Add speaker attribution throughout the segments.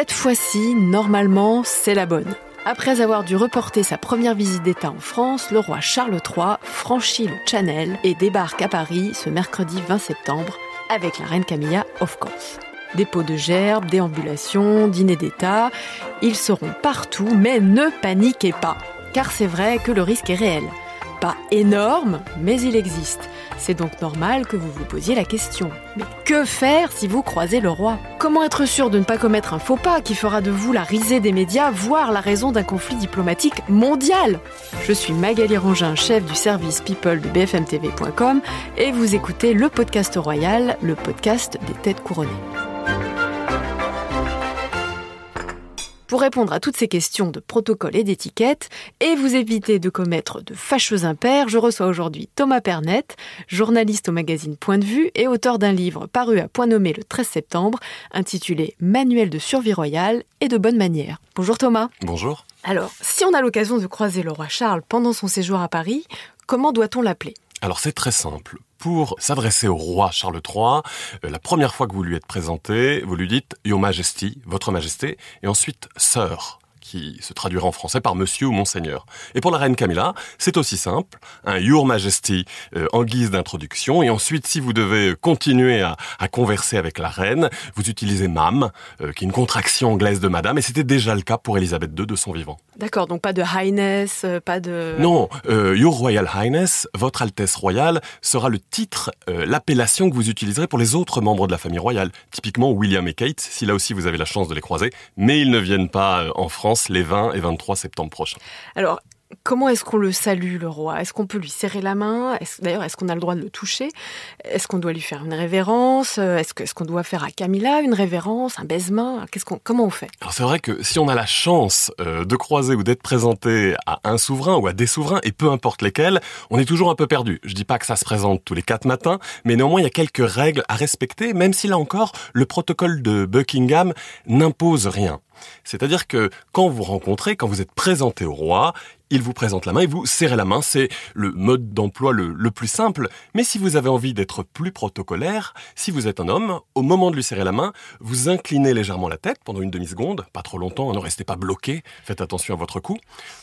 Speaker 1: Cette fois-ci, normalement, c'est la bonne. Après avoir dû reporter sa première visite d'État en France, le roi Charles III franchit le Channel et débarque à Paris ce mercredi 20 septembre avec la reine Camilla, of course. Dépôt de gerbes, déambulations, dîner d'État, ils seront partout, mais ne paniquez pas, car c'est vrai que le risque est réel. Pas énorme, mais il existe. C'est donc normal que vous vous posiez la question. Mais que faire si vous croisez le roi? Comment être sûr de ne pas commettre un faux pas qui fera de vous la risée des médias, voire la raison d'un conflit diplomatique mondial? Je suis Magali Rangin, chef du service People de BFMTV.com et vous écoutez le podcast royal, le podcast des têtes couronnées. Pour répondre à toutes ces questions de protocole et d'étiquette et vous éviter de commettre de fâcheux impairs, je reçois aujourd'hui Thomas Pernet, journaliste au magazine Point de vue et auteur d'un livre paru à Point nommé le 13 septembre intitulé Manuel de survie royale et de bonne manière. Bonjour Thomas.
Speaker 2: Bonjour.
Speaker 1: Alors, si on a l'occasion de croiser le roi Charles pendant son séjour à Paris, comment doit-on l'appeler?
Speaker 2: Alors c'est très simple. Pour s'adresser au roi Charles III, euh, la première fois que vous lui êtes présenté, vous lui dites Your Majesty, Votre Majesté, et ensuite Sir qui se traduira en français par Monsieur ou Monseigneur. Et pour la reine Camilla, c'est aussi simple, un Your Majesty euh, en guise d'introduction, et ensuite, si vous devez continuer à, converser avec la reine, vous utilisez Mam, euh, qui est une contraction anglaise de Madame, et c'était déjà le cas pour Elisabeth II de son vivant.
Speaker 1: D'accord, donc pas de Highness, euh, pas de...
Speaker 2: Non, Your Royal Highness, Votre Altesse Royale, sera le titre, l'appellation que vous utiliserez pour les autres membres de la famille royale. Typiquement William et Kate, si là aussi vous avez la chance de les croiser, mais ils ne viennent pas en France les 20 et 23 septembre prochains.
Speaker 1: Comment est-ce qu'on le salue, le roi? Est-ce qu'on peut lui serrer la main? D'ailleurs, est-ce qu'on a le droit de le toucher? Est-ce qu'on doit lui faire une révérence? Est-ce qu'on doit faire à Camilla une révérence, un baisement? Comment on fait?
Speaker 2: Alors c'est vrai que si on a la chance euh, de croiser ou d'être présenté à un souverain ou à des souverains, et peu importe lesquels, on est toujours un peu perdu. Je dis pas que ça se présente tous les quatre matins, mais néanmoins il y a quelques règles à respecter, même si là encore, le protocole de Buckingham n'impose rien. C'est-à-dire que quand vous rencontrez, quand vous êtes présenté au roi, il vous présente la main et vous serrez la main. C'est le mode d'emploi le, plus simple. Mais si vous avez envie d'être plus protocolaire, si vous êtes un homme, au moment de lui serrer la main, vous inclinez légèrement la tête pendant une demi-seconde, pas trop longtemps, ne restez pas bloqué, faites attention à votre cou.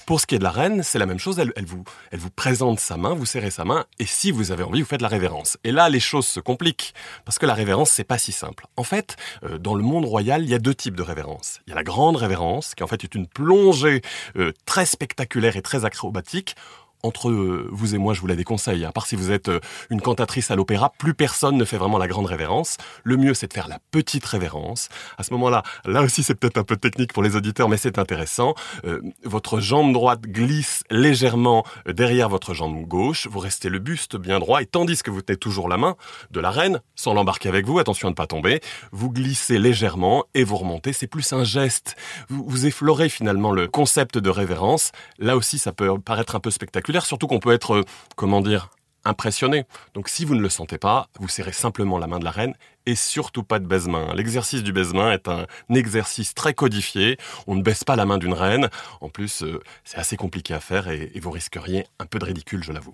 Speaker 2: Pour ce qui est de la reine, c'est la même chose, elle, vous, elle vous présente sa main, vous serrez sa main, et si vous avez envie, vous faites la révérence. Et là, les choses se compliquent, parce que la révérence, c'est pas si simple. En fait, euh, dans le monde royal, il y a deux types de révérence. Il y a la grande révérence, qui en fait est une plongée euh, très spectaculaire très acrobatique entre vous et moi, je vous la déconseille. À part si vous êtes euh, une cantatrice à l'opéra, plus personne ne fait vraiment la grande révérence. Le mieux, c'est de faire la petite révérence. À ce moment-là, là aussi, c'est peut-être un peu technique pour les auditeurs, mais c'est intéressant. Euh, votre jambe droite glisse légèrement euh, derrière votre jambe gauche. Vous restez le buste bien droit et tandis que vous tenez toujours la main de la reine, sans l'embarquer avec vous, attention à ne pas tomber, vous glissez légèrement et vous remontez. C'est plus un geste. Vous, vous effleurez finalement le concept de révérence. Là aussi, ça peut paraître un peu spectaculaire surtout qu'on peut être, euh, comment dire, impressionné. Donc si vous ne le sentez pas, vous serrez simplement la main de la reine et surtout pas de baise-main. L'exercice du baise-main est un exercice très codifié. On ne baisse pas la main d'une reine. En plus, euh, c'est assez compliqué à faire et, et vous risqueriez un peu de ridicule, je l'avoue.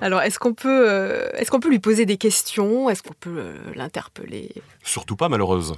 Speaker 1: Alors, est-ce qu'on peut, euh, est-ce peut lui poser des questions? Est-ce qu'on peut euh, l'interpeller?
Speaker 2: Surtout pas, malheureuse.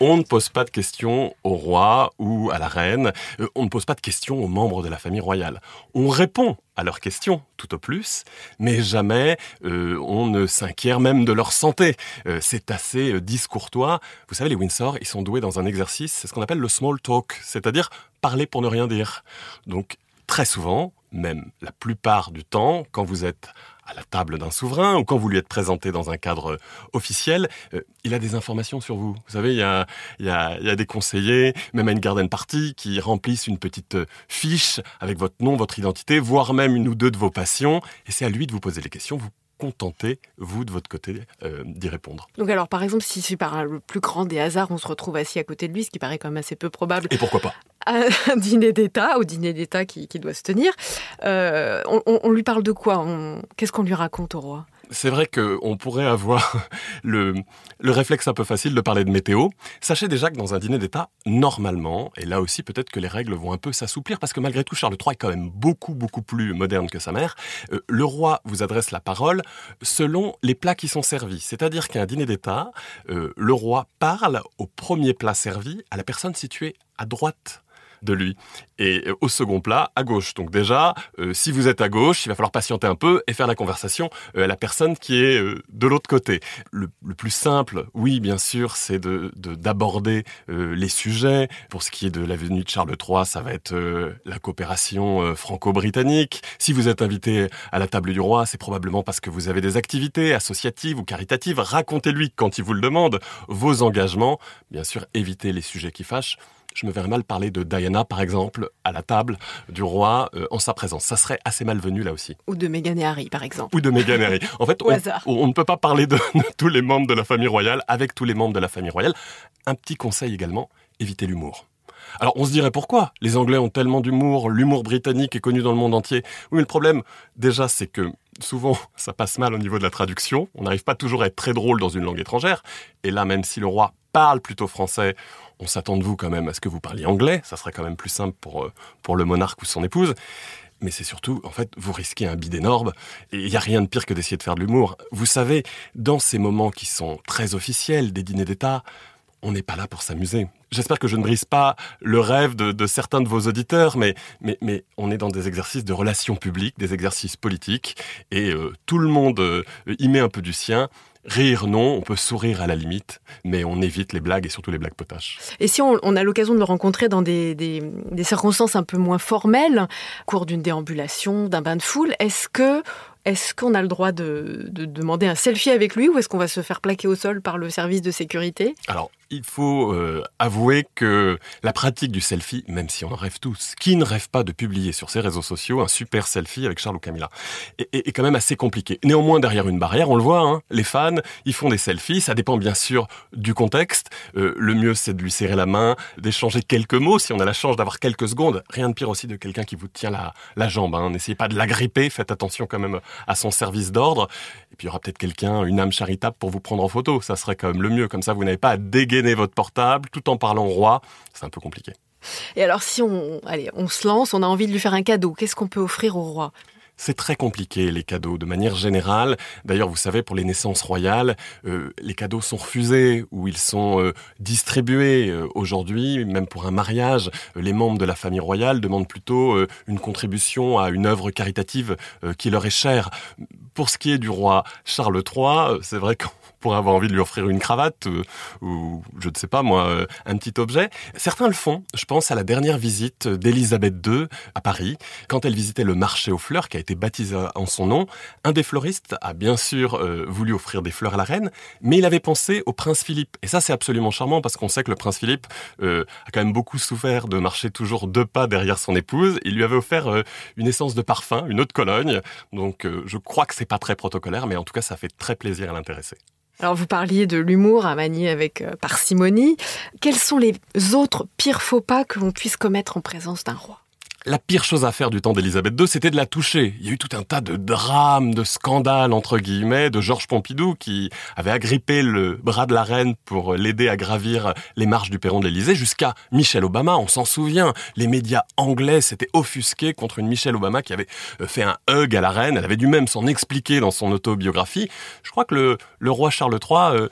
Speaker 2: On ne pose pas de questions au roi ou à la reine. Euh, on ne pose pas de questions aux membres de la famille royale. On répond à leurs questions, tout au plus, mais jamais on ne s'inquiète même de leur santé. c'est assez discourtois. Vous savez, les Windsor, ils sont doués dans un exercice, c'est ce qu'on appelle le small talk, c'est-à-dire parler pour ne rien dire. Donc, très souvent, même la plupart du temps, quand vous êtes à la table d'un souverain ou quand vous lui êtes présenté dans un cadre officiel, euh, il a des informations sur vous. Vous savez, il y a, y, a, y a, des conseillers, même à une garden party, qui remplissent une petite fiche avec votre nom, votre identité, voire même une ou deux de vos passions, et c'est à lui de vous poser les questions. Vous contenter, vous, de votre côté, euh, d'y répondre.
Speaker 1: Donc alors, par exemple, si c'est par le plus grand des hasards, on se retrouve assis à côté de lui, ce qui paraît quand même assez peu probable.
Speaker 2: Et pourquoi pas?
Speaker 1: Un dîner d'État, au dîner d'État qui, doit se tenir, euh, on, lui parle de quoi? Qu'est-ce qu'on lui raconte au roi?
Speaker 2: C'est vrai qu'on pourrait avoir le, le réflexe un peu facile de parler de météo. Sachez déjà que dans un dîner d'État, normalement, et là aussi peut-être que les règles vont un peu s'assouplir, parce que malgré tout, Charles III est quand même beaucoup, beaucoup plus moderne que sa mère, euh, le roi vous adresse la parole selon les plats qui sont servis. C'est-à-dire qu'un dîner d'État, euh, le roi parle au premier plat servi à la personne située à droite de lui. Et euh, au second plat, à gauche. Donc déjà, euh, si vous êtes à gauche, il va falloir patienter un peu et faire la conversation euh, à la personne qui est de l'autre côté. Le, plus simple, oui, bien sûr, c'est de d'aborder les sujets. Pour ce qui est de la venue de Charles III, ça va être la coopération franco-britannique. Si vous êtes invité à la table du roi, c'est probablement parce que vous avez des activités associatives ou caritatives. Racontez-lui quand il vous le demande vos engagements. Bien sûr, évitez les sujets qui fâchent je me verrais mal parler de Diana, par exemple, à la table du roi euh, en sa présence. Ça serait assez malvenu là aussi.
Speaker 1: Ou de Meghan et Harry, par exemple.
Speaker 2: Ou de Meghan et Harry. En fait, on, ne peut pas parler de, tous les membres de la famille royale avec tous les membres de la famille royale. Un petit conseil également, évitez l'humour. Alors on se dirait pourquoi Les Anglais ont tellement d'humour, l'humour britannique est connu dans le monde entier. Oui, mais le problème, déjà, c'est que souvent ça passe mal au niveau de la traduction. On n'arrive pas toujours à être très drôle dans une langue étrangère. Et là, même si le roi parle plutôt français, on s'attend de vous quand même à ce que vous parliez anglais, ça serait quand même plus simple pour, euh, pour le monarque ou son épouse. Mais c'est surtout, en fait, vous risquez un bid énorme. Et il n'y a rien de pire que d'essayer de faire de l'humour. Vous savez, dans ces moments qui sont très officiels, des dîners d'État, on n'est pas là pour s'amuser. J'espère que je ne brise pas le rêve de, certains de vos auditeurs, mais, mais, mais, on est dans des exercices de relations publiques, des exercices politiques, et euh, tout le monde euh, y met un peu du sien. Rire, non, on peut sourire à la limite, mais on évite les blagues et surtout les blagues potaches.
Speaker 1: Et si on, a l'occasion de le rencontrer dans des, des circonstances un peu moins formelles, au cours d'une déambulation, d'un bain de foule, est-ce que est-ce qu'on a le droit de, demander un selfie avec lui ou est-ce qu'on va se faire plaquer au sol par le service de sécurité?
Speaker 2: Alors, il faut euh, avouer que la pratique du selfie, même si on en rêve tous, qui ne rêve pas de publier sur ses réseaux sociaux un super selfie avec Charles ou Camilla, est, quand même assez compliqué. Néanmoins, derrière une barrière, on le voit, hein, les fans, ils font des selfies, ça dépend bien sûr du contexte. Euh, le mieux, c'est de lui serrer la main, d'échanger quelques mots, si on a la chance d'avoir quelques secondes. Rien de pire aussi de quelqu'un qui vous tient la, jambe. Hein. N'essayez pas de l'agripper, faites attention quand même à son service d'ordre. Et puis il y aura peut-être quelqu'un, une âme charitable pour vous prendre en photo. Ça serait quand même le mieux. Comme ça, vous n'avez pas à dégainer votre portable tout en parlant au roi. C'est un peu compliqué.
Speaker 1: Et alors si on, allez, on se lance, on a envie de lui faire un cadeau, qu'est-ce qu'on peut offrir au roi?
Speaker 2: C'est très compliqué les cadeaux de manière générale. D'ailleurs, vous savez, pour les naissances royales, euh, les cadeaux sont refusés ou ils sont euh, distribués. Euh, aujourd'hui, même pour un mariage, les membres de la famille royale demandent plutôt une contribution à une œuvre caritative qui leur est chère. Pour ce qui est du roi Charles III, c'est vrai qu'on avoir envie de lui offrir une cravate euh, ou je ne sais pas moi euh, un petit objet. Certains le font. Je pense à la dernière visite d'Élisabeth II à Paris quand elle visitait le marché aux fleurs qui a été baptisé en son nom. Un des fleuristes a bien sûr euh, voulu offrir des fleurs à la reine, mais il avait pensé au prince Philippe. Et ça c'est absolument charmant parce qu'on sait que le prince Philippe a quand même beaucoup souffert de marcher toujours deux pas derrière son épouse. Il lui avait offert une essence de parfum, une eau de Cologne. Donc je crois que c'est pas très protocolaire, mais en tout cas ça fait très plaisir à l'intéresser.
Speaker 1: Alors vous parliez de l'humour à manier avec euh, parcimonie. Quels sont les autres pires faux pas que l'on puisse commettre en présence d'un roi?
Speaker 2: La pire chose à faire du temps d'Élisabeth II, c'était de la toucher. Il y a eu tout un tas de drames, de scandales, entre guillemets, de Georges Pompidou qui avait agrippé le bras de la reine pour l'aider à gravir les marches du perron de l'Élysée, jusqu'à Michelle Obama, on s'en souvient. Les médias anglais s'étaient offusqués contre une Michelle Obama qui avait euh, fait un hug à la reine. Elle avait dû même s'en expliquer dans son autobiographie. Je crois que le, le roi Charles III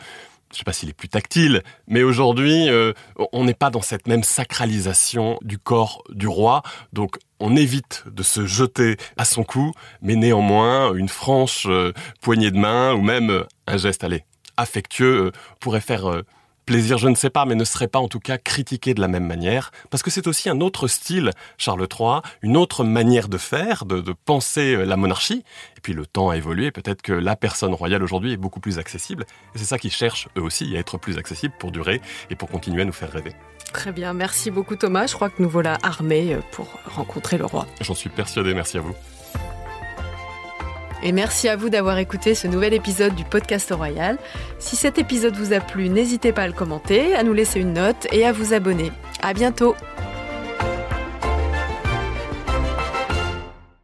Speaker 2: je sais pas s'il est plus tactile, mais aujourd'hui, euh, on n'est pas dans cette même sacralisation du corps du roi, donc on évite de se jeter à son cou, mais néanmoins, une franche euh, poignée de main ou même un geste, allez, affectueux euh, pourrait faire plaisir, je ne sais pas, mais ne serait pas en tout cas critiqué de la même manière, parce que c'est aussi un autre style, Charles III, une autre manière de faire, de, penser euh, la monarchie. Et puis le temps a évolué, peut-être que la personne royale aujourd'hui est beaucoup plus accessible, et c'est ça qu'ils cherchent eux aussi, à être plus accessible pour durer et pour continuer à nous faire rêver.
Speaker 1: Très bien, merci beaucoup Thomas, je crois que nous voilà armés euh, pour rencontrer le roi.
Speaker 2: J'en suis persuadé, merci à vous.
Speaker 1: Et merci à vous d'avoir écouté ce nouvel épisode du podcast Royal. Si cet épisode vous a plu, n'hésitez pas à le commenter, à nous laisser une note et à vous abonner. À bientôt!